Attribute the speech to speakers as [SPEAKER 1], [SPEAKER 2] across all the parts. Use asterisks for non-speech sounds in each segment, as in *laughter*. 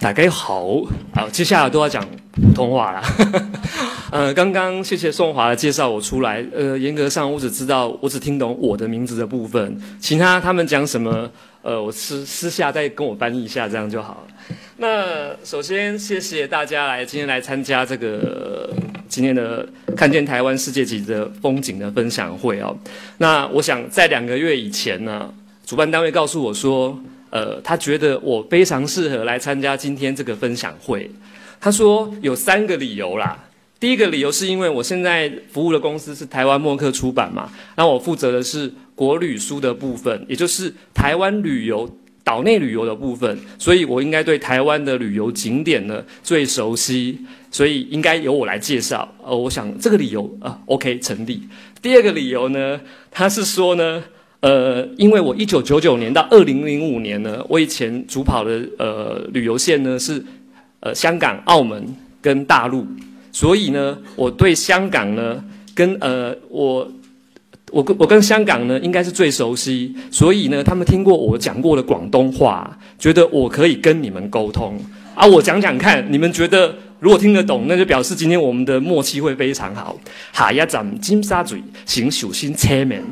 [SPEAKER 1] 大家好，好，接下来都要讲普通话啦。*laughs* 呃，刚刚谢谢宋华介绍我出来。呃，严格上我只知道，我只听懂我的名字的部分，其他他们讲什么，呃，我私私下再跟我翻译一下，这样就好了。那首先谢谢大家来今天来参加这个今天的看见台湾世界级的风景的分享会哦。那我想在两个月以前呢，主办单位告诉我说。呃，他觉得我非常适合来参加今天这个分享会。他说有三个理由啦。第一个理由是因为我现在服务的公司是台湾默克出版嘛，那我负责的是国旅书的部分，也就是台湾旅游、岛内旅游的部分，所以我应该对台湾的旅游景点呢最熟悉，所以应该由我来介绍。呃，我想这个理由啊，OK 成立。第二个理由呢，他是说呢。呃，因为我一九九九年到二零零五年呢，我以前主跑的呃旅游线呢是呃香港、澳门跟大陆，所以呢，我对香港呢跟呃我我跟我跟香港呢应该是最熟悉，所以呢，他们听过我讲过的广东话，觉得我可以跟你们沟通啊。我讲讲看，你们觉得如果听得懂，那就表示今天我们的默契会非常好。下一站金沙咀，请小心车门。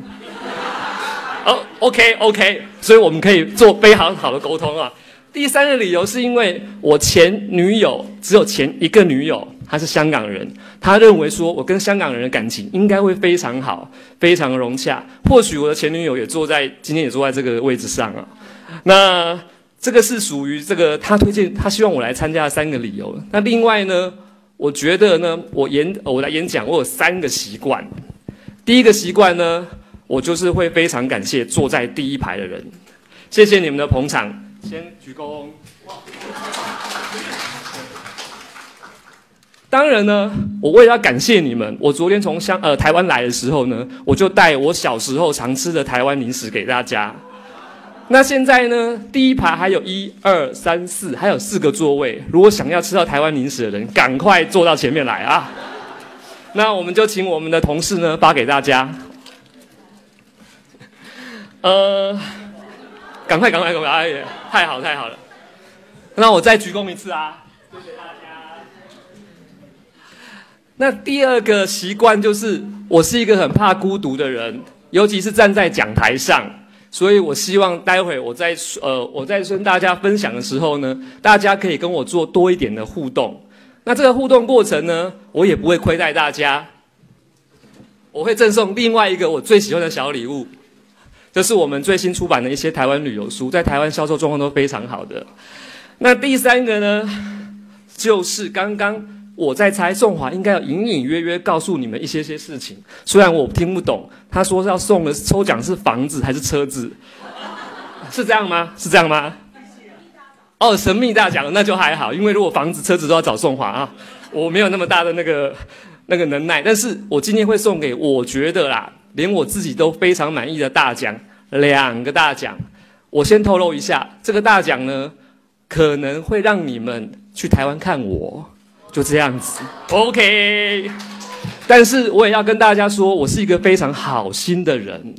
[SPEAKER 1] 哦，OK，OK，所以我们可以做非常好的沟通啊。第三个理由是因为我前女友只有前一个女友，她是香港人，她认为说我跟香港人的感情应该会非常好，非常融洽。或许我的前女友也坐在今天也坐在这个位置上啊。那这个是属于这个他推荐，他希望我来参加的三个理由。那另外呢，我觉得呢，我演我来演讲，我有三个习惯。第一个习惯呢。我就是会非常感谢坐在第一排的人，谢谢你们的捧场。先鞠躬。当然呢，我为了要感谢你们，我昨天从香呃台湾来的时候呢，我就带我小时候常吃的台湾零食给大家。那现在呢，第一排还有一二三四，还有四个座位。如果想要吃到台湾零食的人，赶快坐到前面来啊！那我们就请我们的同事呢发给大家。呃，赶快赶快赶快！哎呀，太好太好了！那我再鞠躬一次啊！谢谢大家。那第二个习惯就是，我是一个很怕孤独的人，尤其是站在讲台上，所以我希望待会我在呃我在跟大家分享的时候呢，大家可以跟我做多一点的互动。那这个互动过程呢，我也不会亏待大家，我会赠送另外一个我最喜欢的小礼物。这是我们最新出版的一些台湾旅游书，在台湾销售状况都非常好的。那第三个呢，就是刚刚我在猜宋华应该要隐隐约约告诉你们一些些事情，虽然我听不懂，他说是要送的抽奖是房子还是车子，是这样吗？是这样吗？哦，神秘大奖那就还好，因为如果房子车子都要找宋华啊，我没有那么大的那个那个能耐，但是我今天会送给我觉得啦。连我自己都非常满意的大奖，两个大奖，我先透露一下，这个大奖呢，可能会让你们去台湾看我，就这样子，OK。但是我也要跟大家说，我是一个非常好心的人。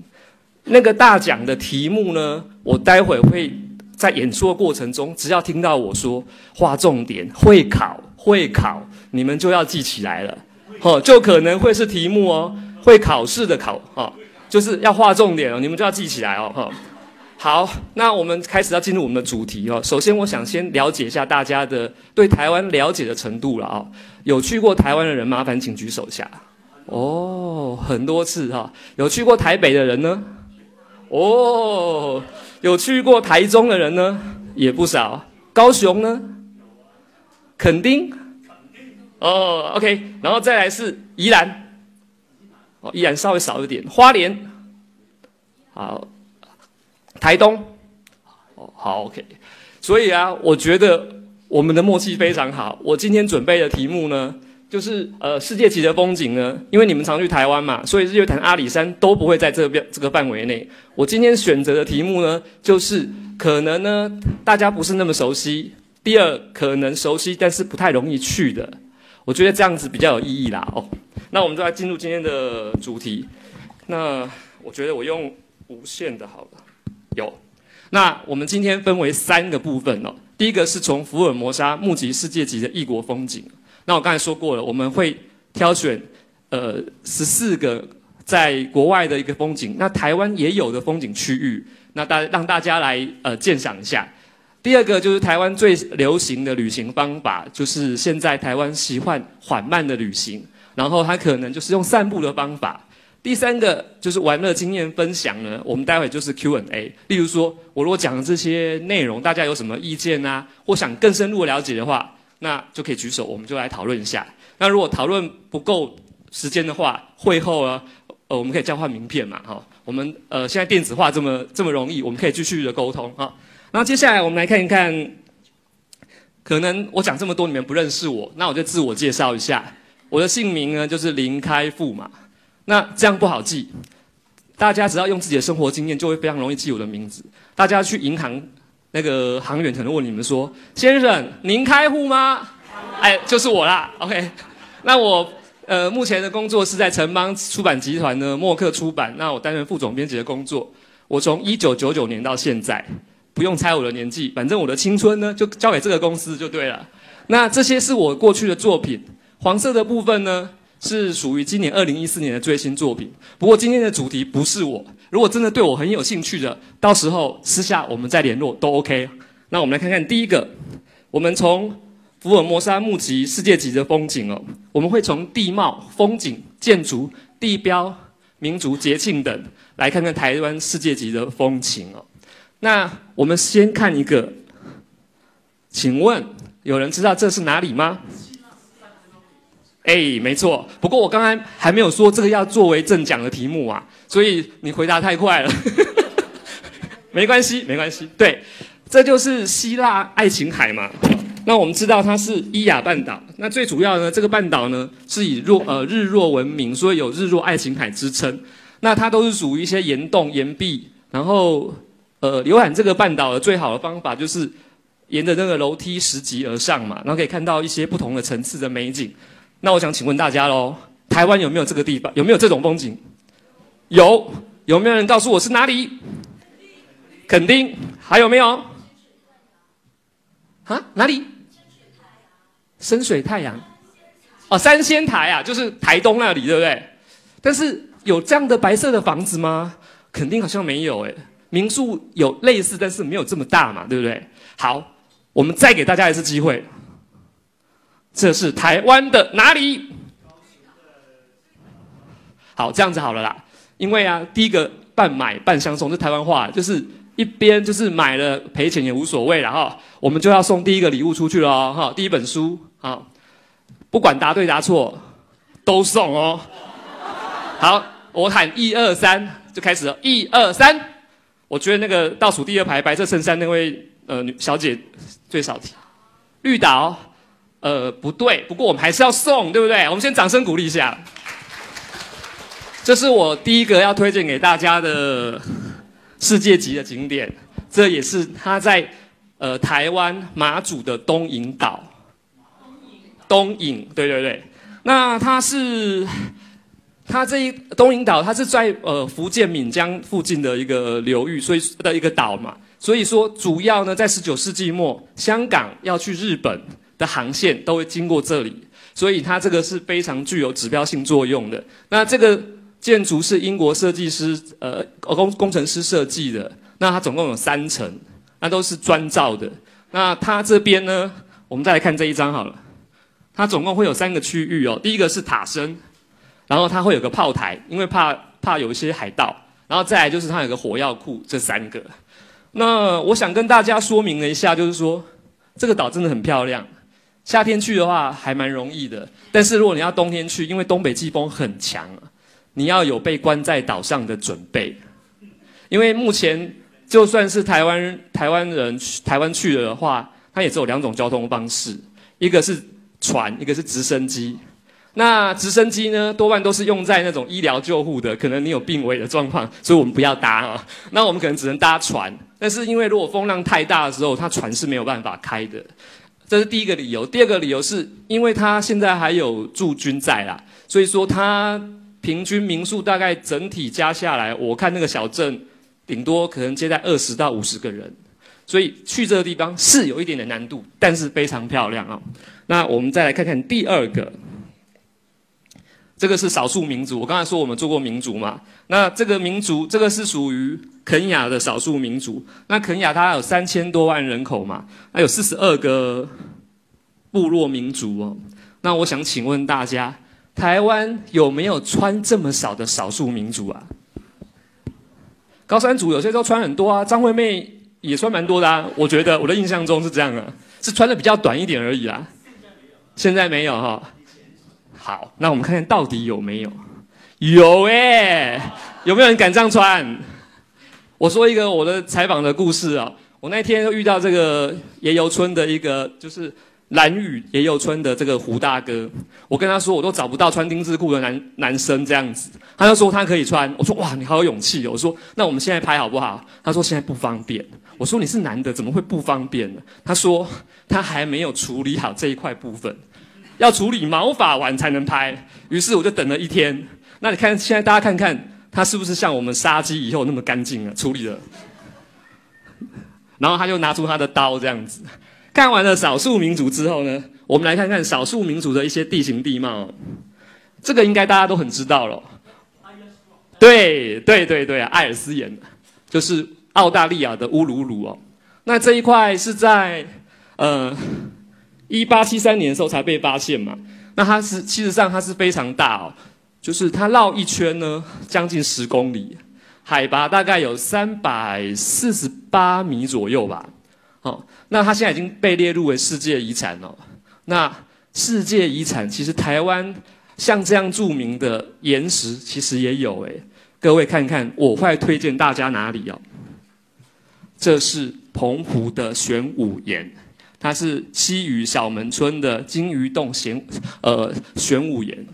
[SPEAKER 1] 那个大奖的题目呢，我待会会在演说过程中，只要听到我说划重点，会考会考，你们就要记起来了，哦，就可能会是题目哦。会考试的考哈，就是要划重点哦，你们就要记起来哦哈。好，那我们开始要进入我们的主题哦。首先，我想先了解一下大家的对台湾了解的程度了啊。有去过台湾的人，麻烦请举手下。哦，很多次哈。有去过台北的人呢？哦，有去过台中的人呢？也不少。高雄呢？肯定。哦，OK，然后再来是宜兰。依然稍微少一点。花莲，好，台东，哦，好，OK。所以啊，我觉得我们的默契非常好。我今天准备的题目呢，就是呃，世界级的风景呢，因为你们常去台湾嘛，所以日月潭、阿里山都不会在这边这个范围内。我今天选择的题目呢，就是可能呢，大家不是那么熟悉。第二，可能熟悉，但是不太容易去的。我觉得这样子比较有意义啦，哦。那我们就来进入今天的主题。那我觉得我用无线的好了。有。那我们今天分为三个部分哦。第一个是从福尔摩沙募集世界级的异国风景。那我刚才说过了，我们会挑选呃十四个在国外的一个风景，那台湾也有的风景区域，那大让大家来呃鉴赏一下。第二个就是台湾最流行的旅行方法，就是现在台湾习惯缓慢的旅行，然后它可能就是用散步的方法。第三个就是玩乐经验分享呢，*laughs* 我们待会就是 Q&A。例如说，我如果讲的这些内容，大家有什么意见啊，或想更深入了解的话，那就可以举手，我们就来讨论一下。那如果讨论不够时间的话，会后啊，呃，我们可以交换名片嘛，哈。我们呃现在电子化这么这么容易，我们可以继续的沟通哈。然后接下来我们来看一看，可能我讲这么多你们不认识我，那我就自我介绍一下。我的姓名呢就是林开富嘛。那这样不好记，大家只要用自己的生活经验，就会非常容易记我的名字。大家去银行，那个行员可能问你们说：“先生，您开户吗？”哎，就是我啦。OK，那我呃目前的工作是在城邦出版集团的默克出版，那我担任副总编辑的工作。我从一九九九年到现在，不用猜我的年纪，反正我的青春呢就交给这个公司就对了。那这些是我过去的作品，黄色的部分呢？是属于今年二零一四年的最新作品。不过今天的主题不是我。如果真的对我很有兴趣的，到时候私下我们再联络都 OK。那我们来看看第一个，我们从福尔摩沙募集世界级的风景哦。我们会从地貌、风景、建筑、地标、民族节庆等，来看看台湾世界级的风情哦。那我们先看一个，请问有人知道这是哪里吗？哎，没错。不过我刚刚还没有说这个要作为正讲的题目啊，所以你回答太快了。*laughs* 没关系，没关系。对，这就是希腊爱琴海嘛。那我们知道它是伊亚半岛。那最主要呢，这个半岛呢是以若呃日落闻名，所以有日落爱琴海之称。那它都是属于一些岩洞、岩壁。然后呃，游览这个半岛的最好的方法就是沿着那个楼梯拾级而上嘛，然后可以看到一些不同的层次的美景。那我想请问大家喽，台湾有没有这个地方？有没有这种风景？有，有没有人告诉我是哪里？肯定，还有没有？啊，哪里？深水太阳。哦，三仙台啊，就是台东那里，对不对？但是有这样的白色的房子吗？肯定好像没有诶。民宿有类似，但是没有这么大嘛，对不对？好，我们再给大家一次机会。这是台湾的哪里？好，这样子好了啦。因为啊，第一个半买半相送是台湾话，就是一边就是买了赔钱也无所谓了哈。我们就要送第一个礼物出去了哈，第一本书啊，不管答对答错都送哦。好，我喊一二三就开始了，一二三。我觉得那个倒数第二排白色衬衫那位呃女小姐最少提，绿岛。呃，不对，不过我们还是要送，对不对？我们先掌声鼓励一下。这是我第一个要推荐给大家的世界级的景点，这也是它在呃台湾马祖的东引岛。东引，对对对。那它是它这一东引岛，它是在呃福建闽江附近的一个流域，所以的一个岛嘛。所以说，主要呢在十九世纪末，香港要去日本。的航线都会经过这里，所以它这个是非常具有指标性作用的。那这个建筑是英国设计师呃工工程师设计的，那它总共有三层，那都是砖造的。那它这边呢，我们再来看这一张好了，它总共会有三个区域哦。第一个是塔身，然后它会有个炮台，因为怕怕有一些海盗，然后再来就是它有个火药库，这三个。那我想跟大家说明了一下，就是说这个岛真的很漂亮。夏天去的话还蛮容易的，但是如果你要冬天去，因为东北季风很强，你要有被关在岛上的准备。因为目前就算是台湾台湾人台湾去了的话，它也只有两种交通方式，一个是船，一个是直升机。那直升机呢，多半都是用在那种医疗救护的，可能你有病危的状况，所以我们不要搭啊。*laughs* 那我们可能只能搭船，但是因为如果风浪太大的时候，它船是没有办法开的。这是第一个理由，第二个理由是因为它现在还有驻军在啦，所以说它平均民宿大概整体加下来，我看那个小镇顶多可能接待二十到五十个人，所以去这个地方是有一点点难度，但是非常漂亮啊。那我们再来看看第二个，这个是少数民族。我刚才说我们做过民族嘛，那这个民族这个是属于肯雅的少数民族。那肯雅它有三千多万人口嘛，那有四十二个部落民族哦。那我想请问大家，台湾有没有穿这么少的少数民族啊？高山族有些时候穿很多啊，张惠妹也穿蛮多的啊。我觉得我的印象中是这样啊，是穿的比较短一点而已啦。现在没有哈。好，那我们看看到底有没有？有哎，有没有人敢这样穿？我说一个我的采访的故事啊，我那天遇到这个野游村的一个就是。蓝雨也有村的这个胡大哥，我跟他说，我都找不到穿丁字裤的男男生这样子，他就说他可以穿。我说哇，你好有勇气哦。我说那我们现在拍好不好？他说现在不方便。我说你是男的，怎么会不方便呢？他说他还没有处理好这一块部分，要处理毛发完才能拍。于是我就等了一天。那你看现在大家看看他是不是像我们杀鸡以后那么干净啊？处理了，然后他就拿出他的刀这样子。看完了少数民族之后呢，我们来看看少数民族的一些地形地貌。这个应该大家都很知道了。对对对对，艾尔斯岩，就是澳大利亚的乌鲁鲁哦。那这一块是在呃一八七三年的时候才被发现嘛。那它是其实上它是非常大哦，就是它绕一圈呢将近十公里，海拔大概有三百四十八米左右吧。哦，那它现在已经被列入为世界遗产了。那世界遗产其实台湾像这样著名的岩石其实也有诶，各位看看，我会推荐大家哪里哦？这是澎湖的玄武岩，它是西屿小门村的金鱼洞玄呃玄武岩，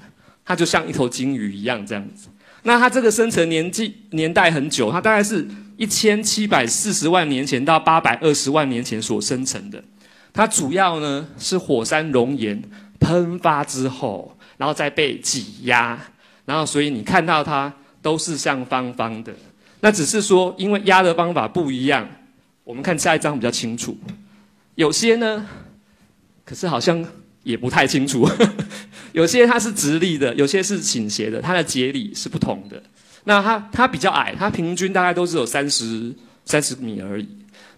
[SPEAKER 1] 它就像一头金鱼一样这样子。那它这个生成年纪年代很久，它大概是。一千七百四十万年前到八百二十万年前所生成的，它主要呢是火山熔岩喷发之后，然后再被挤压，然后所以你看到它都是像方方的。那只是说，因为压的方法不一样，我们看下一张比较清楚。有些呢，可是好像也不太清楚。*laughs* 有些它是直立的，有些是倾斜的，它的节理是不同的。那它它比较矮，它平均大概都是有三十三十米而已。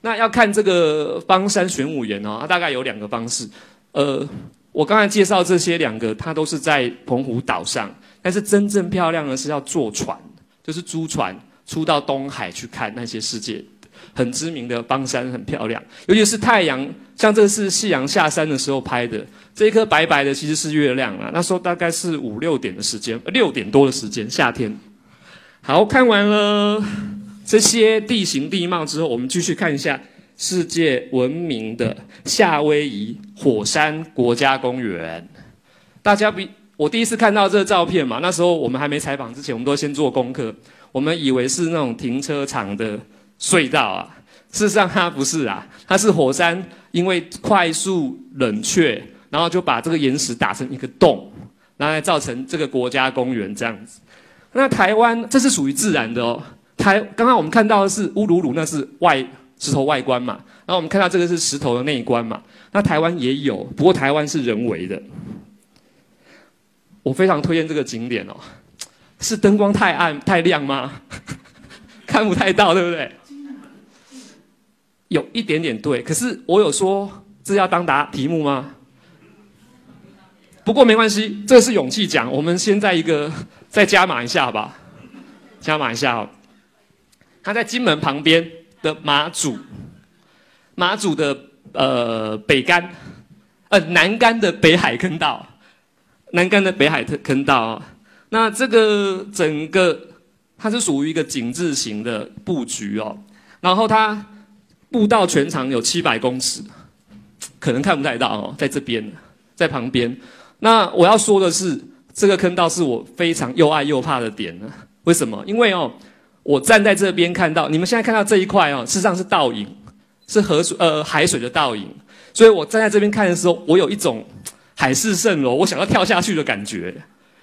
[SPEAKER 1] 那要看这个方山玄武岩哦，它大概有两个方式。呃，我刚才介绍这些两个，它都是在澎湖岛上，但是真正漂亮的是要坐船，就是租船出到东海去看那些世界很知名的邦山，很漂亮。尤其是太阳，像这是夕阳下山的时候拍的，这一颗白白的其实是月亮啊。那时候大概是五六点的时间，六点多的时间，夏天。好看完了 *laughs* 这些地形地貌之后，我们继续看一下世界闻名的夏威夷火山国家公园。大家比我第一次看到这照片嘛，那时候我们还没采访之前，我们都先做功课。我们以为是那种停车场的隧道啊，事实上它不是啊，它是火山因为快速冷却，然后就把这个岩石打成一个洞，然后造成这个国家公园这样子。那台湾这是属于自然的哦。台刚刚我们看到的是乌鲁鲁，那是外石头外观嘛。然后我们看到这个是石头的内观嘛。那台湾也有，不过台湾是人为的。我非常推荐这个景点哦。是灯光太暗太亮吗？*laughs* 看不太到，对不对？有一点点对，可是我有说这要当答题目吗？不过没关系，这是勇气讲。我们先在一个再加码一下吧，加码一下哦。它在金门旁边的马祖，马祖的呃北干，呃南干的北海坑道，南干的北海坑道啊。那这个整个它是属于一个井字形的布局哦。然后它步道全长有七百公尺，可能看不太到哦，在这边，在旁边。那我要说的是，这个坑道是我非常又爱又怕的点呢。为什么？因为哦，我站在这边看到，你们现在看到这一块哦，事实上是倒影，是河水呃海水的倒影。所以我站在这边看的时候，我有一种海市蜃楼，我想要跳下去的感觉。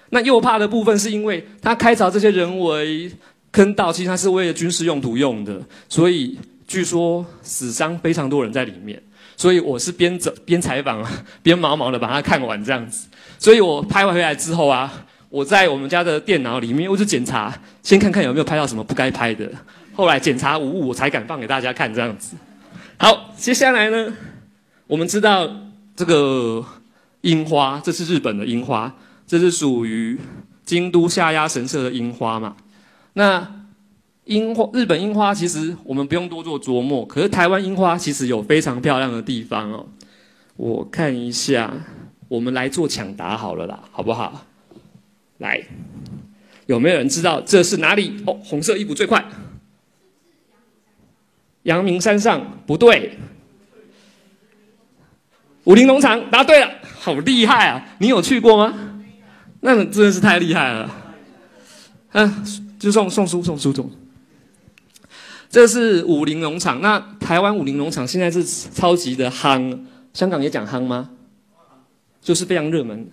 [SPEAKER 1] 那又怕的部分是因为它开凿这些人为坑道，其实它是为了军事用途用的，所以。据说死伤非常多人在里面，所以我是边走边采访 *laughs* 边毛毛的把它看完这样子。所以我拍完回来之后啊，我在我们家的电脑里面我就检查，先看看有没有拍到什么不该拍的。后来检查无误，我才敢放给大家看这样子。好，接下来呢，我们知道这个樱花，这是日本的樱花，这是属于京都下鸭神社的樱花嘛？那樱花，日本樱花其实我们不用多做琢磨，可是台湾樱花其实有非常漂亮的地方哦。我看一下，我们来做抢答好了啦，好不好？来，有没有人知道这是哪里？哦，红色衣服最快。阳明山上不对，武林农场答对了，好厉害啊！你有去过吗？那真的是太厉害了。嗯，就送送书送书送。这是武林农场，那台湾武林农场现在是超级的夯，香港也讲夯吗？就是非常热门。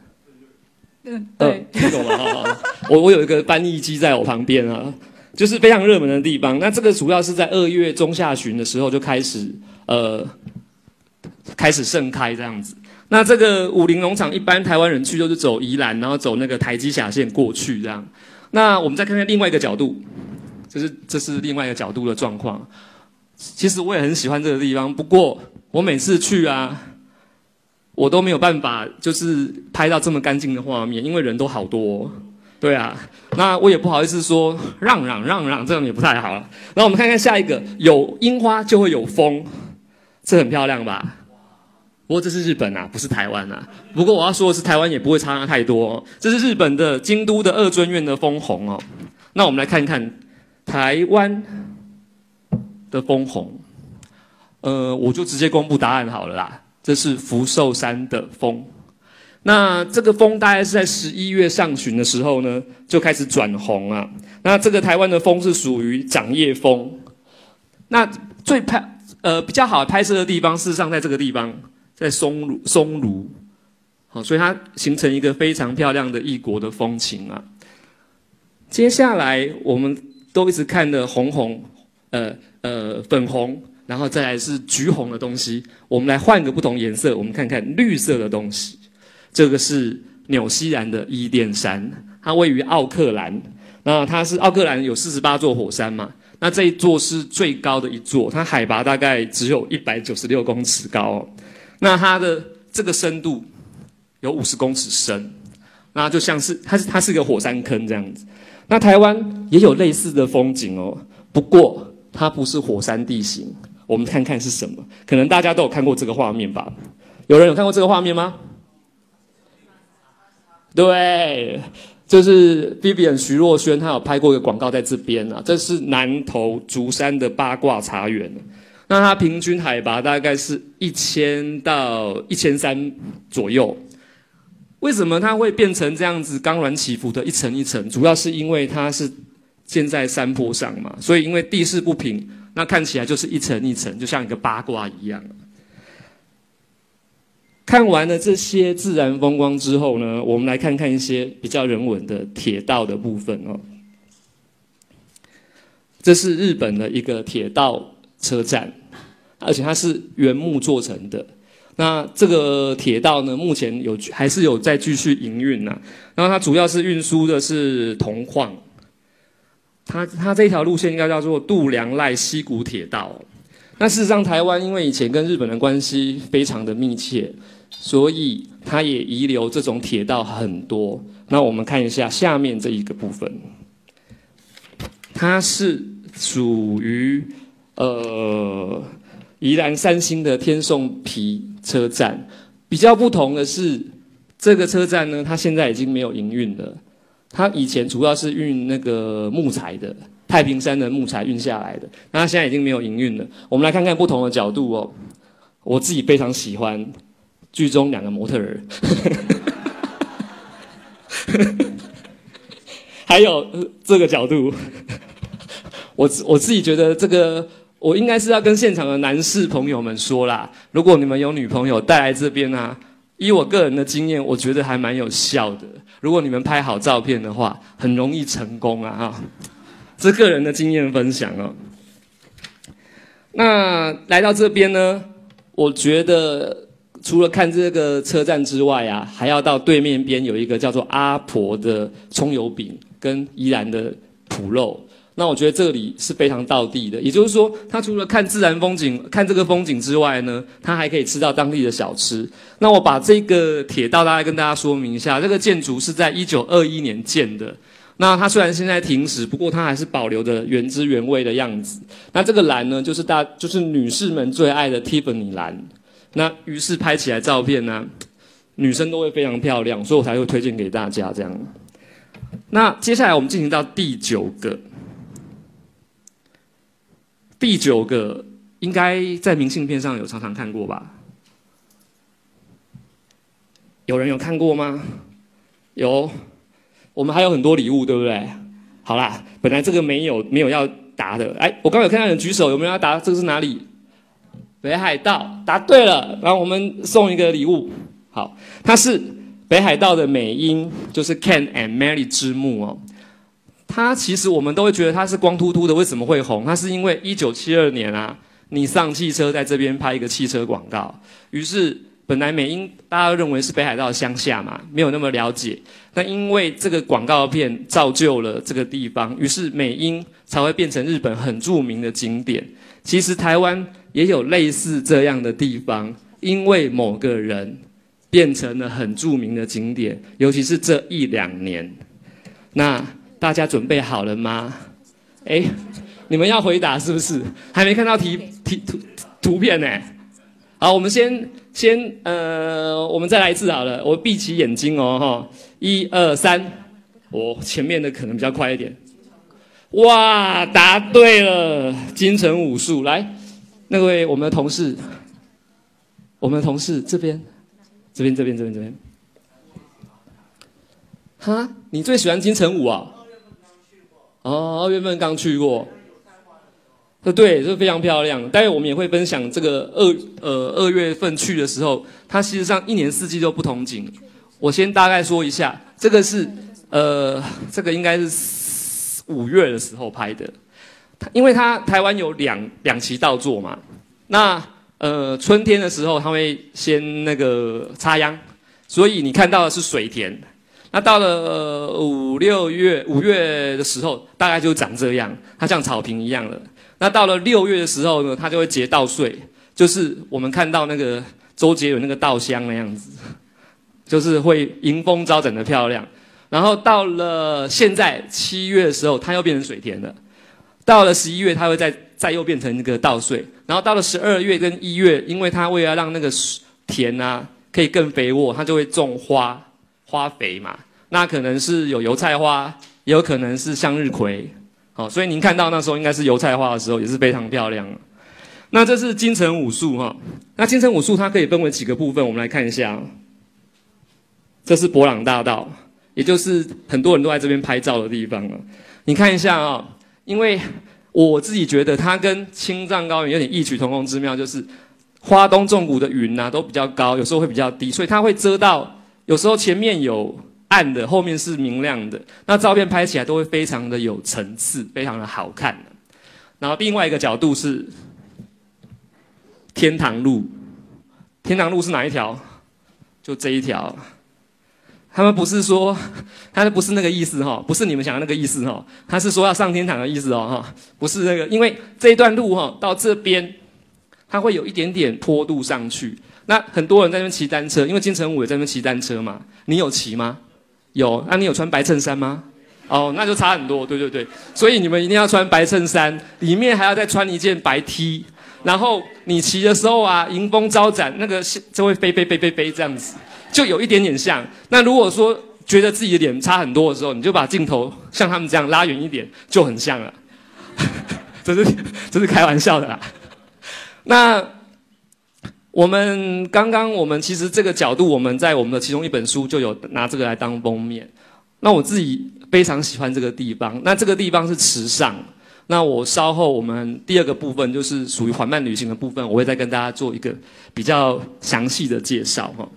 [SPEAKER 2] 嗯，对，
[SPEAKER 1] 听懂了。我我有一个翻译机在我旁边啊。就是非常热门的地方。那这个主要是在二月中下旬的时候就开始，呃，开始盛开这样子。那这个武林农场，一般台湾人去都是走宜兰，然后走那个台基峡线过去这样。那我们再看看另外一个角度，这是这是另外一个角度的状况。其实我也很喜欢这个地方，不过我每次去啊，我都没有办法就是拍到这么干净的画面，因为人都好多。对啊，那我也不好意思说让让让让，这样也不太好。那我们看看下一个，有樱花就会有风，这很漂亮吧？不过这是日本啊，不是台湾啊。不过我要说的是，台湾也不会差太多。这是日本的京都的二尊院的枫红哦。那我们来看看台湾的枫红，呃，我就直接公布答案好了啦。这是福寿山的枫。那这个枫大概是在十一月上旬的时候呢，就开始转红啊。那这个台湾的枫是属于掌叶枫。那最拍呃比较好拍摄的地方，事实上在这个地方，在松庐松庐，好，所以它形成一个非常漂亮的异国的风情啊。接下来我们都一直看的红红，呃呃粉红，然后再来是橘红的东西，我们来换个不同颜色，我们看看绿色的东西。这个是纽西兰的伊甸山，它位于奥克兰。那它是奥克兰有四十八座火山嘛？那这一座是最高的一座，它海拔大概只有一百九十六公尺高。那它的这个深度有五十公尺深，那就像是它是它是一个火山坑这样子。那台湾也有类似的风景哦，不过它不是火山地形。我们看看是什么？可能大家都有看过这个画面吧？有人有看过这个画面吗？对，就是 Vivian 徐若瑄，她有拍过一个广告在这边啊。这是南投竹山的八卦茶园，那它平均海拔大概是一千到一千三左右。为什么它会变成这样子刚软起伏的一层一层？主要是因为它是建在山坡上嘛，所以因为地势不平，那看起来就是一层一层，就像一个八卦一样。看完了这些自然风光之后呢，我们来看看一些比较人文的铁道的部分哦。这是日本的一个铁道车站，而且它是原木做成的。那这个铁道呢，目前有还是有在继续营运呢。然后它主要是运输的是铜矿。它它这条路线应该叫做度良赖溪谷铁道。那事实上，台湾因为以前跟日本的关系非常的密切。所以它也遗留这种铁道很多。那我们看一下下面这一个部分，它是属于呃宜兰三星的天颂皮车站。比较不同的是，这个车站呢，它现在已经没有营运了。它以前主要是运那个木材的，太平山的木材运下来的。那它现在已经没有营运了。我们来看看不同的角度哦，我自己非常喜欢。剧中两个模特儿，*laughs* 还有这个角度，我我自己觉得这个，我应该是要跟现场的男士朋友们说啦，如果你们有女朋友带来这边啊，以我个人的经验，我觉得还蛮有效的。如果你们拍好照片的话，很容易成功啊！哈，这个人的经验分享哦。那来到这边呢，我觉得除了看这个车站之外啊，还要到对面边有一个叫做阿婆的葱油饼跟宜兰的脯肉。那我觉得这里是非常道地的，也就是说，它除了看自然风景、看这个风景之外呢，它还可以吃到当地的小吃。那我把这个铁道大概跟大家说明一下，这个建筑是在一九二一年建的。那它虽然现在停驶，不过它还是保留着原汁原味的样子。那这个蓝呢，就是大就是女士们最爱的 Tiffany 蓝。那于是拍起来照片呢，女生都会非常漂亮，所以我才会推荐给大家这样。那接下来我们进行到第九个。第九个应该在明信片上有常常看过吧？有人有看过吗？有，我们还有很多礼物，对不对？好啦，本来这个没有没有要答的，哎，我刚有看到人举手，有没有要答？这个是哪里？北海道，答对了，然后我们送一个礼物。好，它是北海道的美英，就是 Ken and Mary 之墓哦。它其实我们都会觉得它是光秃秃的，为什么会红？它是因为一九七二年啊，你上汽车在这边拍一个汽车广告，于是本来美英大家认为是北海道乡下嘛，没有那么了解。但因为这个广告片造就了这个地方，于是美英才会变成日本很著名的景点。其实台湾也有类似这样的地方，因为某个人变成了很著名的景点，尤其是这一两年，那。大家准备好了吗？哎，你们要回答是不是？还没看到题题图图片呢。好，我们先先呃，我们再来一次好了。我闭起眼睛哦，哈，一二三，我前面的可能比较快一点。哇，答对了，金城武术。来，那位我们的同事，我们的同事这边，这边这边这边这边。哈，你最喜欢金城武啊？哦，哦二月份刚去过，呃，对，是非常漂亮。待会我们也会分享这个二呃二月份去的时候，它事实上一年四季都不同景。我先大概说一下，这个是呃这个应该是五月的时候拍的，因为它台湾有两两期稻作嘛，那呃春天的时候它会先那个插秧，所以你看到的是水田。那到了五六月五月的时候，大概就长这样，它像草坪一样了。那到了六月的时候呢，它就会结稻穗，就是我们看到那个周杰伦那个稻香那样子，*laughs* 就是会迎风招展的漂亮。然后到了现在七月的时候，它又变成水田了。到了十一月，它会再再又变成那个稻穗。然后到了十二月跟一月，因为它为了让那个田啊可以更肥沃，它就会种花。花肥嘛，那可能是有油菜花，也有可能是向日葵，好，所以您看到那时候应该是油菜花的时候，也是非常漂亮。那这是金城武术哈，那金城武术它可以分为几个部分，我们来看一下。这是博朗大道，也就是很多人都在这边拍照的地方了。你看一下啊，因为我自己觉得它跟青藏高原有点异曲同工之妙，就是花东纵谷的云呐都比较高，有时候会比较低，所以它会遮到。有时候前面有暗的，后面是明亮的，那照片拍起来都会非常的有层次，非常的好看。然后另外一个角度是天堂路，天堂路是哪一条？就这一条。他们不是说，他不是那个意思哈，不是你们想的那个意思哈，他是说要上天堂的意思哦哈，不是那个，因为这一段路哈到这边，它会有一点点坡度上去。那很多人在那边骑单车，因为金城武也在那边骑单车嘛。你有骑吗？有。那你有穿白衬衫吗？哦，那就差很多。对对对，所以你们一定要穿白衬衫，里面还要再穿一件白 T。然后你骑的时候啊，迎风招展，那个就会飞飞飞飞飞这样子，就有一点点像。那如果说觉得自己的脸差很多的时候，你就把镜头像他们这样拉远一点，就很像了。*laughs* 这是这是开玩笑的啦。那。我们刚刚，我们其实这个角度，我们在我们的其中一本书就有拿这个来当封面。那我自己非常喜欢这个地方。那这个地方是池上。那我稍后我们第二个部分就是属于缓慢旅行的部分，我会再跟大家做一个比较详细的介绍哈。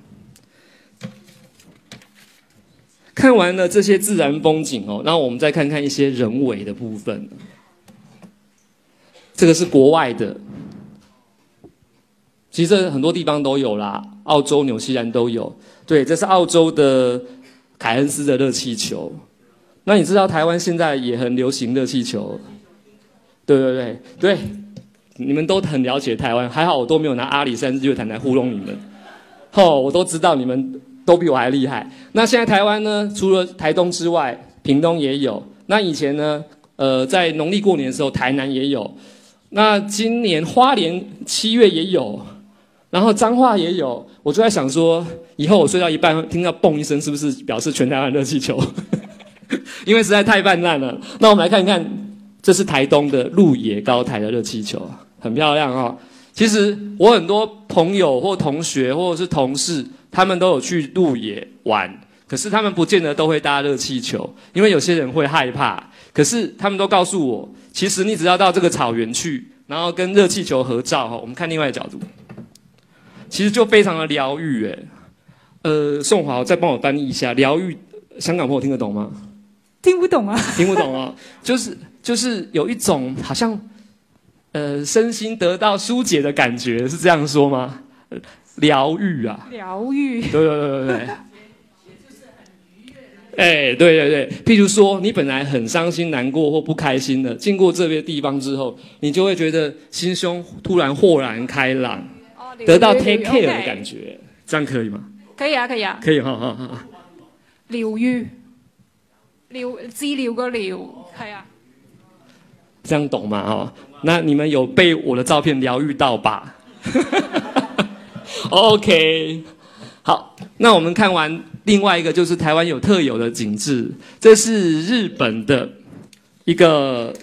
[SPEAKER 1] 看完了这些自然风景哦，那我们再看看一些人为的部分。这个是国外的。其实很多地方都有啦，澳洲、纽西兰都有。对，这是澳洲的凯恩斯的热气球。那你知道台湾现在也很流行热气球？对对对对，你们都很了解台湾，还好我都没有拿阿里山日月潭来糊弄你们。哦，我都知道你们都比我还厉害。那现在台湾呢，除了台东之外，屏东也有。那以前呢，呃，在农历过年的时候，台南也有。那今年花莲七月也有，然后彰化也有。我就在想说，以后我睡到一半听到嘣一声，是不是表示全台湾热气球？*laughs* 因为实在太泛滥了。那我们来看一看，这是台东的鹿野高台的热气球，很漂亮哦。其实我很多朋友或同学或者是同事，他们都有去鹿野玩，可是他们不见得都会搭热气球，因为有些人会害怕。可是他们都告诉我，其实你只要到这个草原去，然后跟热气球合照哈，我们看另外的角度，其实就非常的疗愈诶。呃，宋华再帮我翻译一下，疗愈香港朋友听得懂吗？
[SPEAKER 2] 听不懂啊，
[SPEAKER 1] 听不懂啊，就是就是有一种好像。呃，身心得到疏解的感觉是这样说吗？疗愈啊，
[SPEAKER 2] 疗愈，
[SPEAKER 1] 对对对对对，哎，对对对，譬如说，你本来很伤心、难过或不开心的，经过这些地方之后，你就会觉得心胸突然豁然开朗，得到 take care 的感觉，这样可以吗？
[SPEAKER 2] 可以啊，可以啊，
[SPEAKER 1] 可以哈哈哈。
[SPEAKER 2] 疗愈，疗治疗个疗，係啊。
[SPEAKER 1] 这样懂吗？哦，那你们有被我的照片疗愈到吧？*laughs* OK，好，那我们看完另外一个就是台湾有特有的景致，这是日本的一个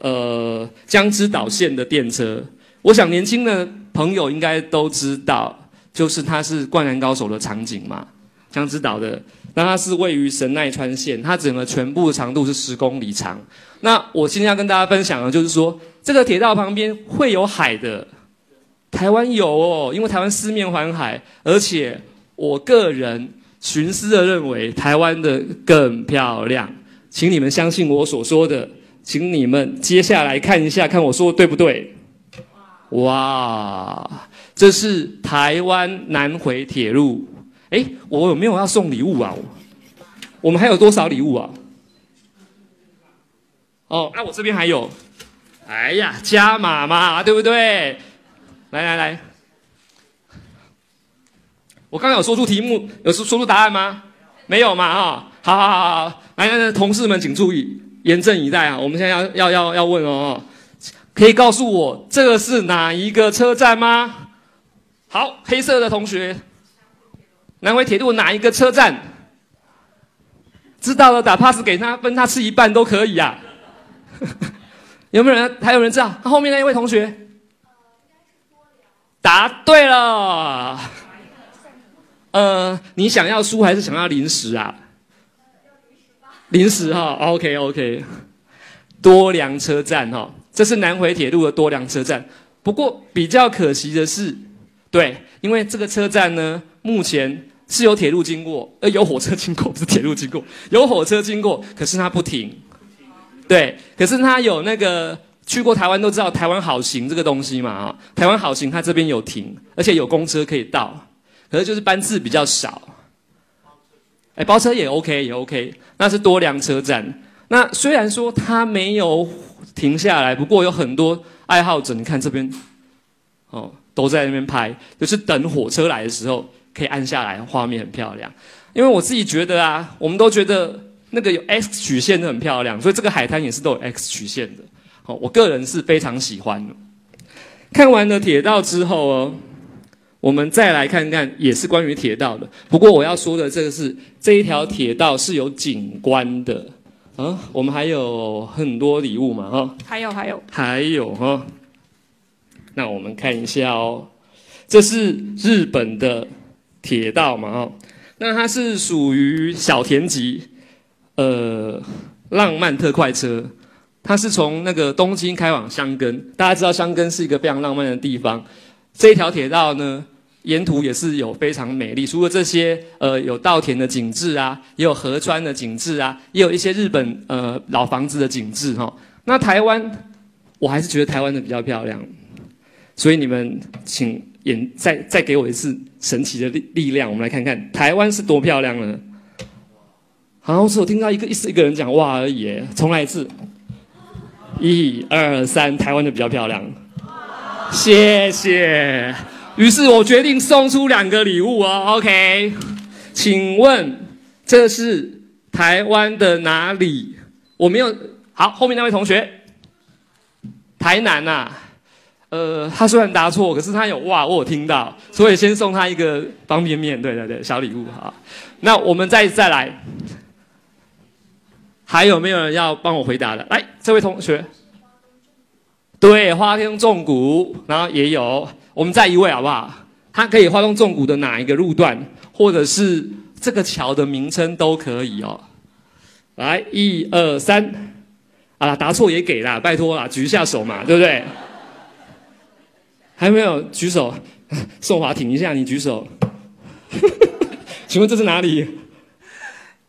[SPEAKER 1] 呃江之岛线的电车。我想年轻的朋友应该都知道，就是它是《灌篮高手》的场景嘛，江之岛的。那它是位于神奈川县，它整个全部长度是十公里长。那我今天要跟大家分享的，就是说这个铁道旁边会有海的，台湾有哦，因为台湾四面环海，而且我个人寻思的认为台湾的更漂亮，请你们相信我所说的，请你们接下来看一下，看我说的对不对？哇，这是台湾南回铁路。哎，我有没有要送礼物啊？我们还有多少礼物啊？哦，那我这边还有。哎呀，加码嘛，对不对？来来来，我刚刚有说出题目，有说说出答案吗？没有嘛？哈，好好好好，来来来，同事们请注意，严阵以待啊！我们现在要要要要问哦，可以告诉我这个是哪一个车站吗？好，黑色的同学。南回铁路哪一个车站？知道了，打 pass 给他，分他吃一半都可以呀。*laughs* 有没有人？还有人知道？他后面那一位同学，答对了。呃，你想要书还是想要零食啊？零食哈，OK OK。多良车站哈，这是南回铁路的多良车站。不过比较可惜的是，对，因为这个车站呢，目前。是有铁路经过，呃，有火车经过，不是铁路经过，*laughs* 有火车经过，可是它不停。对，可是它有那个去过台湾都知道台湾好行这个东西嘛啊，台湾好行它这边有停，而且有公车可以到，可是就是班次比较少。哎，包车也 OK 也 OK，那是多良车站。那虽然说它没有停下来，不过有很多爱好者，你看这边，哦，都在那边拍，就是等火车来的时候。可以按下来，画面很漂亮。因为我自己觉得啊，我们都觉得那个有 X 曲线的很漂亮，所以这个海滩也是都有 X 曲线的。好，我个人是非常喜欢的。看完了铁道之后哦，我们再来看看，也是关于铁道的。不过我要说的这个是这一条铁道是有景观的啊。我们还有很多礼物嘛，哈。
[SPEAKER 2] 还有还有
[SPEAKER 1] 还有哈。那我们看一下哦，这是日本的。铁道嘛，哈，那它是属于小田急，呃，浪漫特快车，它是从那个东京开往箱根。大家知道箱根是一个非常浪漫的地方，这一条铁道呢，沿途也是有非常美丽。除了这些，呃，有稻田的景致啊，也有河川的景致啊，也有一些日本呃老房子的景致哈。那台湾，我还是觉得台湾的比较漂亮，所以你们请。眼再再给我一次神奇的力力量，我们来看看台湾是多漂亮呢？好像是我听到一个一一个人讲哇而已，重来一次，一二三，台湾的比较漂亮，谢谢。于是我决定送出两个礼物哦，OK？请问这是台湾的哪里？我没有。好，后面那位同学，台南呐，呃，他虽然答错，可是他有哇，我有听到，所以先送他一个方便面，对对对，小礼物哈。那我们再再来，还有没有人要帮我回答的？来，这位同学，对，花东纵谷，然后也有。我们再一位好不好？它可以花东纵谷的哪一个路段，或者是这个桥的名称都可以哦。来，一二三，啊，答错也给啦，拜托啦，举一下手嘛，对不对？还没有举手，宋华挺一下，你举手。*laughs* 请问这是哪里？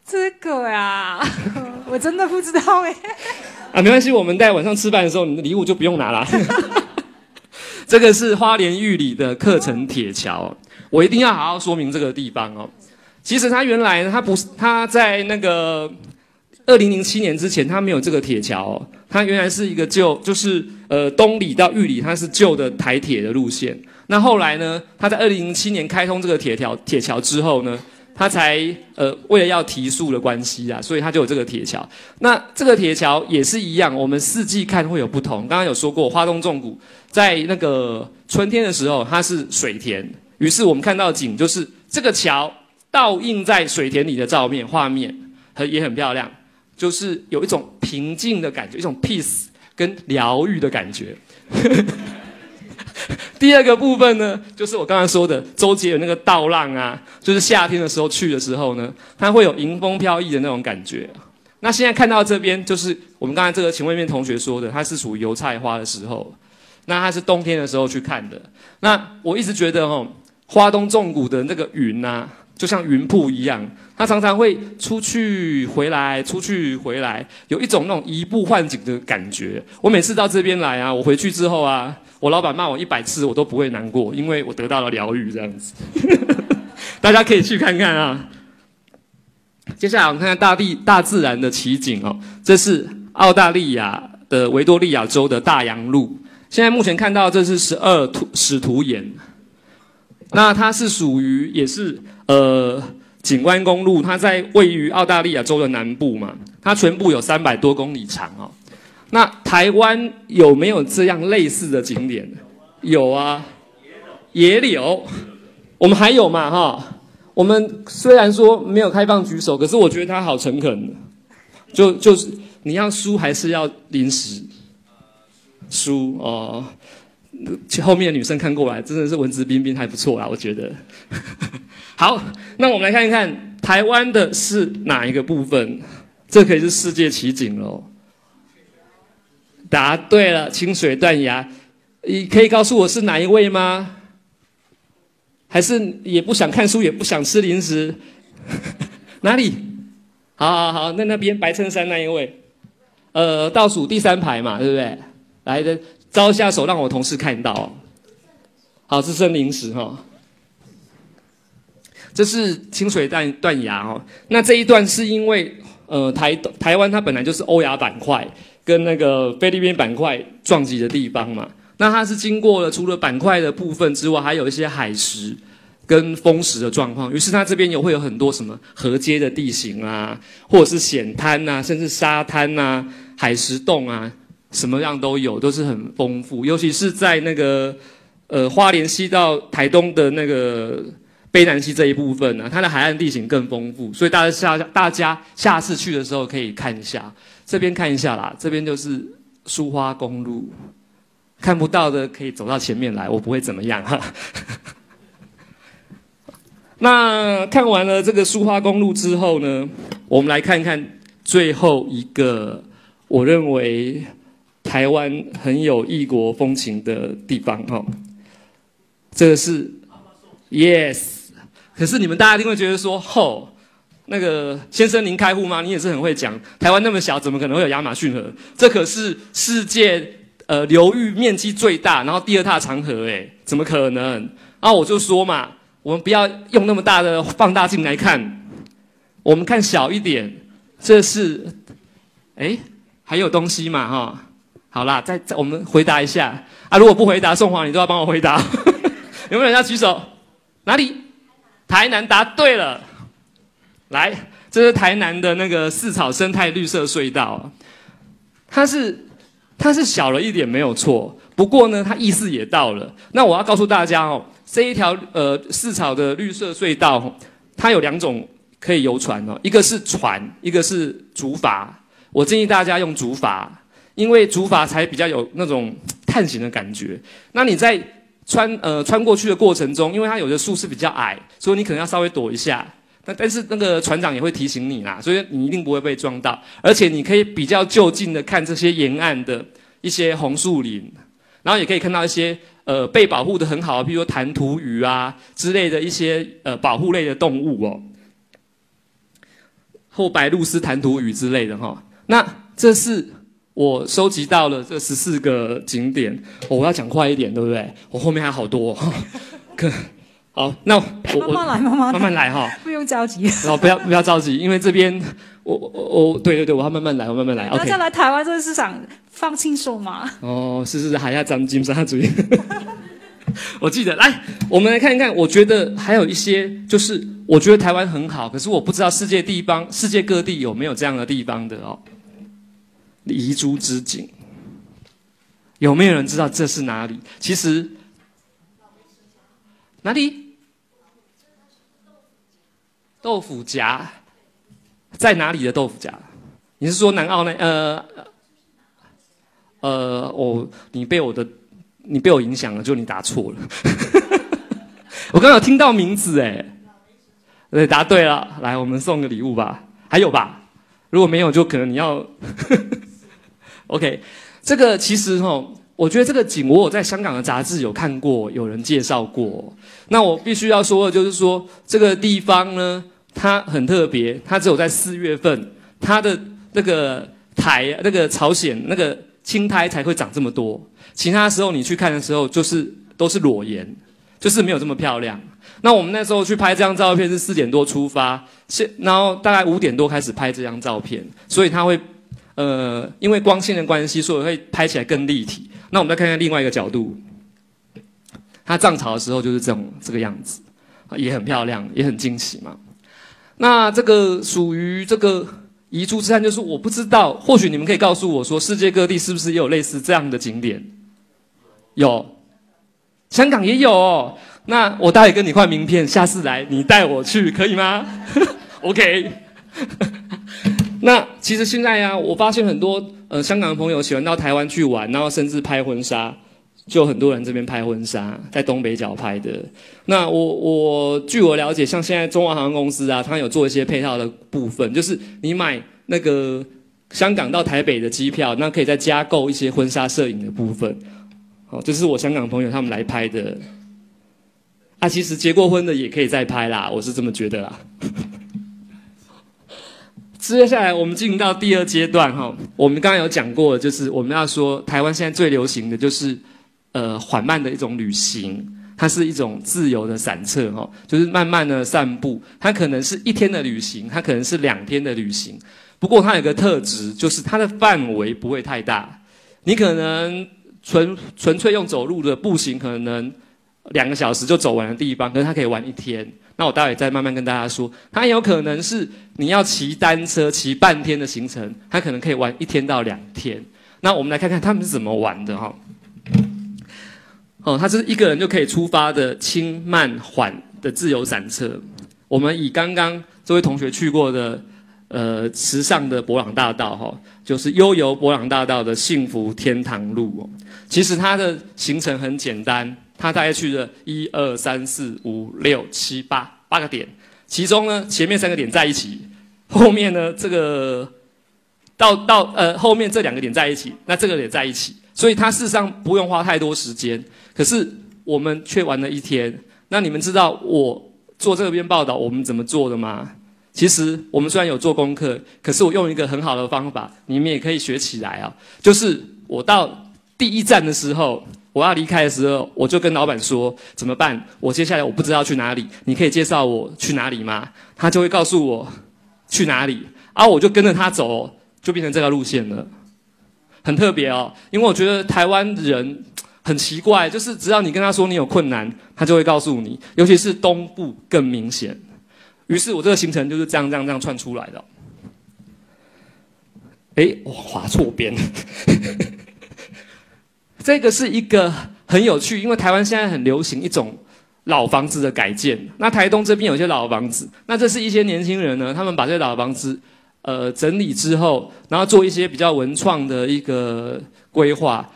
[SPEAKER 2] 这个呀，我真的不知道哎。
[SPEAKER 1] 啊，没关系，我们在晚上吃饭的时候，你的礼物就不用拿了。这个是花莲玉里的课程铁桥，我一定要好好说明这个地方哦。其实它原来它不是，它在那个二零零七年之前，它没有这个铁桥，它原来是一个旧，就是呃东里到玉里，它是旧的台铁的路线。那后来呢，它在二零零七年开通这个铁条铁桥之后呢？它才呃，为了要提速的关系啊，所以它就有这个铁桥。那这个铁桥也是一样，我们四季看会有不同。刚刚有说过，花东纵谷在那个春天的时候，它是水田，于是我们看到景就是这个桥倒映在水田里的照面画面，很也很漂亮，就是有一种平静的感觉，一种 peace 跟疗愈的感觉。*laughs* 第二个部分呢，就是我刚才说的周杰伦那个倒浪啊，就是夏天的时候去的时候呢，它会有迎风飘逸的那种感觉。那现在看到这边，就是我们刚才这个请问面同学说的，它是属于油菜花的时候，那它是冬天的时候去看的。那我一直觉得哦，花东纵谷的那个云呐，就像云瀑一样，它常常会出去回来，出去回来，有一种那种移步换景的感觉。我每次到这边来啊，我回去之后啊。我老板骂我一百次，我都不会难过，因为我得到了疗愈。这样子，*laughs* 大家可以去看看啊。接下来我们看看大地大自然的奇景哦。这是澳大利亚的维多利亚州的大洋路。现在目前看到这是十二图使徒岩，那它是属于也是呃景观公路，它在位于澳大利亚州的南部嘛，它全部有三百多公里长哦。那台湾有没有这样类似的景点？有啊，野柳，我们还有嘛哈？我们虽然说没有开放举手，可是我觉得他好诚恳，就就是你要输还是要临时输哦？后面的女生看过来，真的是文质彬彬，还不错啦，我觉得。*laughs* 好，那我们来看一看台湾的是哪一个部分？这可以是世界奇景喽。答对了，清水断崖，你可以告诉我是哪一位吗？还是也不想看书，也不想吃零食？*laughs* 哪里？好好好，那那边白衬衫那一位，呃，倒数第三排嘛，对不对？来的，招下手，让我同事看到。好，是剩零食哈。这是清水断断崖哦。那这一段是因为，呃，台台湾它本来就是欧亚板块。跟那个菲律宾板块撞击的地方嘛，那它是经过了除了板块的部分之外，还有一些海蚀跟风蚀的状况。于是它这边也会有很多什么河阶的地形啊，或者是险滩呐，甚至沙滩呐、海蚀洞啊，什么样都有，都是很丰富。尤其是在那个呃花莲西到台东的那个卑南溪这一部分呢，它的海岸地形更丰富，所以大家下大家下次去的时候可以看一下。这边看一下啦，这边就是苏花公路，看不到的可以走到前面来，我不会怎么样哈。*laughs* 那看完了这个苏花公路之后呢，我们来看看最后一个我认为台湾很有异国风情的地方哈。这个是，yes，可是你们大家一定会觉得说，吼。那个先生，您开户吗？你也是很会讲。台湾那么小，怎么可能会有亚马逊河？这可是世界呃流域面积最大，然后第二大长河，哎，怎么可能？然后我就说嘛，我们不要用那么大的放大镜来看，我们看小一点。这是，哎，还有东西嘛？哈，好啦，再再我们回答一下啊。如果不回答，宋华你都要帮我回答。*laughs* 有没有人要举手？哪里？台南答对了。来，这是台南的那个四草生态绿色隧道，它是它是小了一点没有错，不过呢，它意思也到了。那我要告诉大家哦，这一条呃四草的绿色隧道，它有两种可以游船哦，一个是船，一个是竹筏。我建议大家用竹筏，因为竹筏才比较有那种探险的感觉。那你在穿呃穿过去的过程中，因为它有的树是比较矮，所以你可能要稍微躲一下。那但是那个船长也会提醒你啦，所以你一定不会被撞到，而且你可以比较就近的看这些沿岸的一些红树林，然后也可以看到一些呃被保护的很好，比如说弹涂鱼啊之类的一些呃保护类的动物哦，或白鹭鸶弹涂鱼之类的哈。那这是我收集到了这十四个景点，我要讲快一点，对不对？我后面还有好多。*laughs* 可。好，那我
[SPEAKER 2] 慢慢来，慢慢
[SPEAKER 1] 慢慢来哈，
[SPEAKER 2] 不用着急。
[SPEAKER 1] 然后不要不要着急，因为这边我我我对对对，我要慢慢来，我慢慢来。
[SPEAKER 2] 大家来台湾这个市场放轻松嘛。
[SPEAKER 1] 哦，是是是，还要张金沙主义。*laughs* 我记得，来，我们来看一看。我觉得还有一些，就是我觉得台湾很好，可是我不知道世界地方、世界各地有没有这样的地方的哦。遗珠之景，有没有人知道这是哪里？其实哪里？豆腐夹在哪里的豆腐夹？你是说南澳那？呃呃，我你被我的你被我影响了，就你答错了。*laughs* 我刚刚有听到名字哎，对，答对了。来，我们送个礼物吧。还有吧？如果没有，就可能你要。OK，这个其实哈，我觉得这个景我有在香港的杂志有看过，有人介绍过。那我必须要说的就是说，这个地方呢。它很特别，它只有在四月份，它的那个苔、那个朝鲜那个青苔才会长这么多。其他时候你去看的时候，就是都是裸颜，就是没有这么漂亮。那我们那时候去拍这张照片是四点多出发，现然后大概五点多开始拍这张照片，所以它会呃因为光线的关系，所以会拍起来更立体。那我们再看看另外一个角度，它涨潮的时候就是这种这个样子，也很漂亮，也很惊喜嘛。那这个属于这个遗珠之憾，就是我不知道，或许你们可以告诉我说，世界各地是不是也有类似这样的景点？有，香港也有。那我待会跟你换名片，下次来你带我去，可以吗？*laughs* OK。那其实现在呀，我发现很多呃香港的朋友喜欢到台湾去玩，然后甚至拍婚纱。就很多人这边拍婚纱，在东北角拍的。那我我据我了解，像现在中华航空公司啊，它有做一些配套的部分，就是你买那个香港到台北的机票，那可以再加购一些婚纱摄影的部分。好，这是我香港朋友他们来拍的。啊，其实结过婚的也可以再拍啦，我是这么觉得啦。接下来我们进入到第二阶段哈，我们刚刚有讲过，就是我们要说台湾现在最流行的就是。呃，缓慢的一种旅行，它是一种自由的散策，哈，就是慢慢的散步。它可能是一天的旅行，它可能是两天的旅行。不过它有个特质，就是它的范围不会太大。你可能纯纯粹用走路的步行，可能两个小时就走完的地方，可是他可以玩一天。那我待会再慢慢跟大家说，它有可能是你要骑单车骑半天的行程，它可能可以玩一天到两天。那我们来看看他们是怎么玩的，哈。哦，他是一个人就可以出发的轻慢缓的自由散车。我们以刚刚这位同学去过的，呃，时尚的博朗大道哈，就是悠游博朗大道的幸福天堂路哦。其实它的行程很简单，它大概去了一二三四五六七八八个点，其中呢前面三个点在一起，后面呢这个到到呃后面这两个点在一起，那这个点在一起，所以它事实上不用花太多时间。可是我们却玩了一天。那你们知道我做这篇报道我们怎么做的吗？其实我们虽然有做功课，可是我用一个很好的方法，你们也可以学起来啊。就是我到第一站的时候，我要离开的时候，我就跟老板说怎么办？我接下来我不知道去哪里，你可以介绍我去哪里吗？他就会告诉我去哪里，啊，我就跟着他走，就变成这条路线了，很特别哦。因为我觉得台湾人很奇怪，就是只要你跟他说你有困难，他就会告诉你，尤其是东部更明显。于是我这个行程就是这样这样这样串出来的。哎，我划错边。这个是一个很有趣，因为台湾现在很流行一种老房子的改建。那台东这边有些老房子，那这是一些年轻人呢，他们把这些老房子呃整理之后，然后做一些比较文创的一个规划。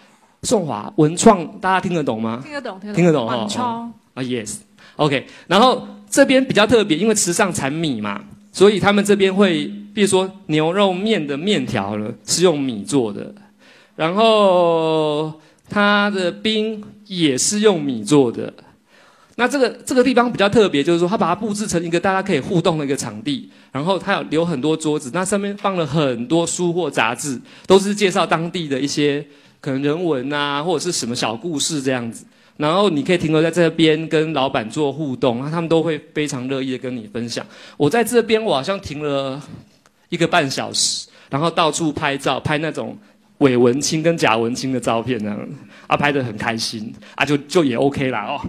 [SPEAKER 1] 宋华文创，大家听得懂吗？
[SPEAKER 2] 听得懂，
[SPEAKER 1] 听得懂
[SPEAKER 2] 哦。文创
[SPEAKER 1] 啊，yes，OK。然后这边比较特别，因为池上产米嘛。所以他们这边会，比如说牛肉面的面条呢，是用米做的，然后它的冰也是用米做的。那这个这个地方比较特别，就是说它把它布置成一个大家可以互动的一个场地，然后它有留很多桌子，那上面放了很多书或杂志，都是介绍当地的一些可能人文啊，或者是什么小故事这样子。然后你可以停留在这边跟老板做互动，那他们都会非常乐意的跟你分享。我在这边我好像停了一个半小时，然后到处拍照，拍那种伪文青跟假文青的照片，这样啊拍得很开心啊，就就也 OK 啦哦。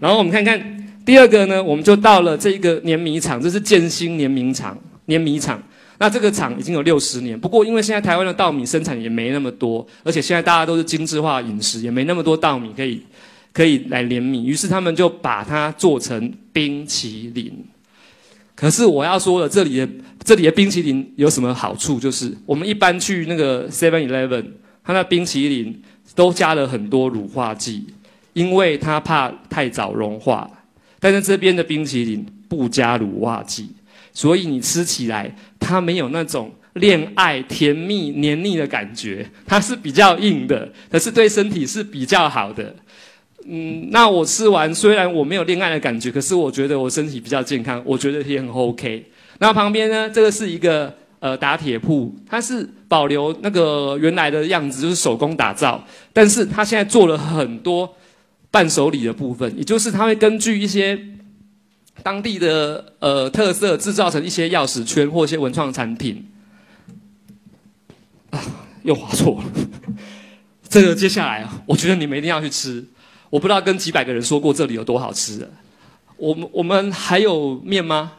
[SPEAKER 1] 然后我们看看第二个呢，我们就到了这个碾米厂，这是建兴碾米厂，碾米厂。那这个厂已经有六十年，不过因为现在台湾的稻米生产也没那么多，而且现在大家都是精致化饮食，也没那么多稻米可以。可以来碾米，于是他们就把它做成冰淇淋。可是我要说了，这里的这里的冰淇淋有什么好处？就是我们一般去那个 Seven Eleven，它那冰淇淋都加了很多乳化剂，因为它怕太早融化。但是这边的冰淇淋不加乳化剂，所以你吃起来它没有那种恋爱甜蜜黏腻的感觉，它是比较硬的，可是对身体是比较好的。嗯，那我吃完，虽然我没有恋爱的感觉，可是我觉得我身体比较健康，我觉得也很 OK。那旁边呢，这个是一个呃打铁铺，它是保留那个原来的样子，就是手工打造，但是它现在做了很多伴手礼的部分，也就是它会根据一些当地的呃特色，制造成一些钥匙圈或一些文创产品。啊，又划错了。这个接下来啊，我觉得你们一定要去吃。我不知道跟几百个人说过这里有多好吃。我们我们还有面吗？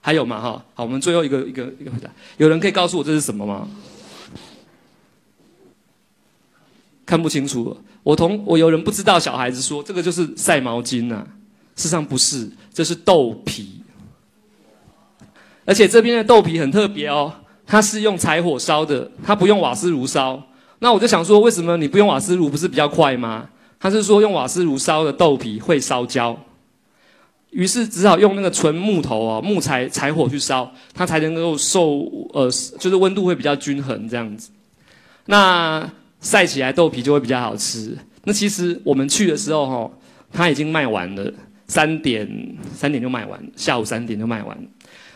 [SPEAKER 1] 还有吗？哈，好，我们最后一个一个一个回答。有人可以告诉我这是什么吗？看不清楚。我同我有人不知道，小孩子说这个就是晒毛巾呐。事实上不是，这是豆皮。而且这边的豆皮很特别哦，它是用柴火烧的，它不用瓦斯炉烧。那我就想说，为什么你不用瓦斯炉，不是比较快吗？他是说用瓦斯炉烧的豆皮会烧焦，于是只好用那个纯木头哦木材柴火去烧，它才能够受呃就是温度会比较均衡这样子。那晒起来豆皮就会比较好吃。那其实我们去的时候哈，它已经卖完了，三点三点就卖完，下午三点就卖完。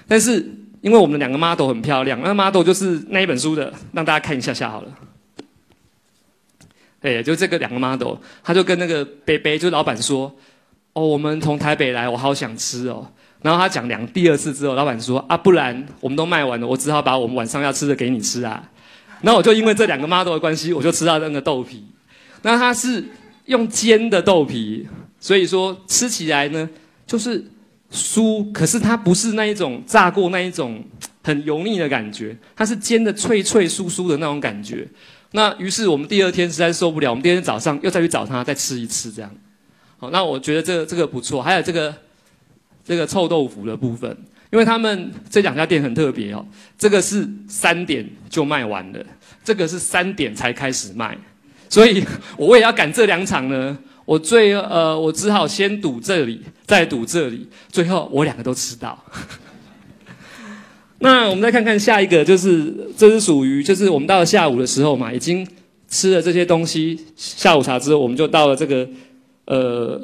[SPEAKER 1] 但是因为我们两个 model 很漂亮，那 model 就是那一本书的，让大家看一下下好了。对，就这个两个 model，他就跟那个北北，就老板说：“哦，我们从台北来，我好想吃哦。”然后他讲两第二次之后，老板说：“啊，不然我们都卖完了，我只好把我们晚上要吃的给你吃啊。”那我就因为这两个 model 的关系，我就吃到那个豆皮。那它是用煎的豆皮，所以说吃起来呢就是酥，可是它不是那一种炸过那一种很油腻的感觉，它是煎的脆脆酥酥的那种感觉。那于是我们第二天实在受不了，我们第二天早上又再去找他再吃一次这样。好，那我觉得这个这个不错。还有这个这个臭豆腐的部分，因为他们这两家店很特别哦。这个是三点就卖完了，这个是三点才开始卖，所以我也要赶这两场呢。我最呃，我只好先赌这里，再赌这里，最后我两个都吃到。那我们再看看下一个，就是这是属于，就是我们到了下午的时候嘛，已经吃了这些东西，下午茶之后，我们就到了这个，呃，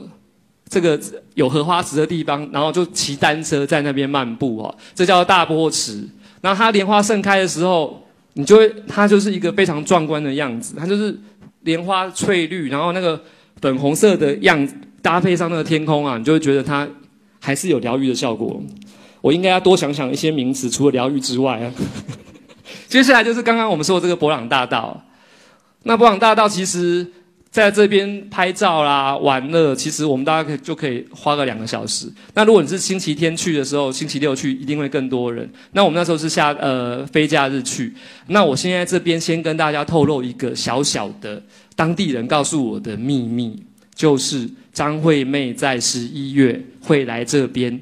[SPEAKER 1] 这个有荷花池的地方，然后就骑单车在那边漫步哦，这叫大波池。然后它莲花盛开的时候，你就会，它就是一个非常壮观的样子，它就是莲花翠绿，然后那个粉红色的样子搭配上那个天空啊，你就会觉得它还是有疗愈的效果。我应该要多想想一些名词，除了疗愈之外啊。*laughs* 接下来就是刚刚我们说的这个博朗大道。那博朗大道其实在这边拍照啦、玩乐，其实我们大家可以就可以花个两个小时。那如果你是星期天去的时候，星期六去一定会更多人。那我们那时候是下呃非假日去。那我现在这边先跟大家透露一个小小的当地人告诉我的秘密，就是张惠妹在十一月会来这边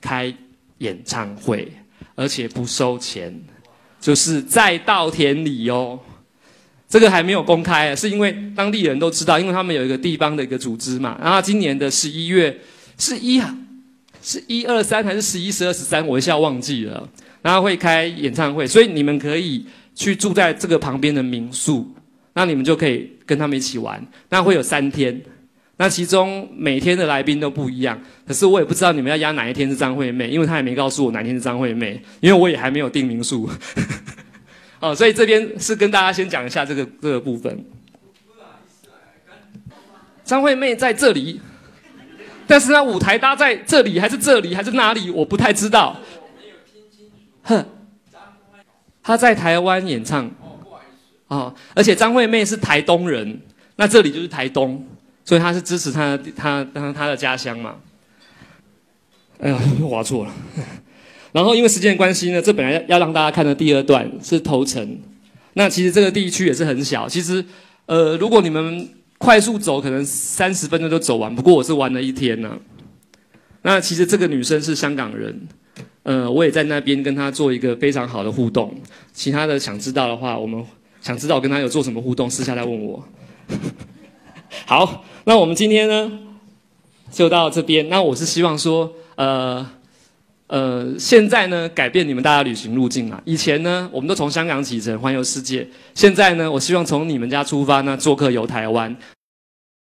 [SPEAKER 1] 开演唱会，而且不收钱，就是在稻田里哦。这个还没有公开，是因为当地人都知道，因为他们有一个地方的一个组织嘛。然后今年的十一月是一是一二三还是十一十二十三，我一下忘记了。然后会开演唱会，所以你们可以去住在这个旁边的民宿，那你们就可以跟他们一起玩。那会有三天，那其中每天的来宾都不一样。可是我也不知道你们要压哪一天是张惠妹，因为她也没告诉我哪天是张惠妹，因为我也还没有订民宿。*laughs* 哦，所以这边是跟大家先讲一下这个这个部分。张惠妹在这里，但是她舞台搭在这里还是这里还是哪里，我不太知道。哼，她在台湾演唱，哦，而且张惠妹是台东人，那这里就是台东，所以他是支持他他他他的家乡嘛。哎呀，又划错了。*laughs* 然后因为时间关系呢，这本来要让大家看的第二段是头城，那其实这个地区也是很小，其实呃，如果你们快速走，可能三十分钟就走完，不过我是玩了一天呢。那其实这个女生是香港人。呃，我也在那边跟她做一个非常好的互动。其他的想知道的话，我们想知道跟她有做什么互动，私下来问我。好，那我们今天呢就到这边。那我是希望说，呃呃，现在呢改变你们大家旅行路径啊。以前呢，我们都从香港启程环游世界。现在呢，我希望从你们家出发呢，做客游台湾。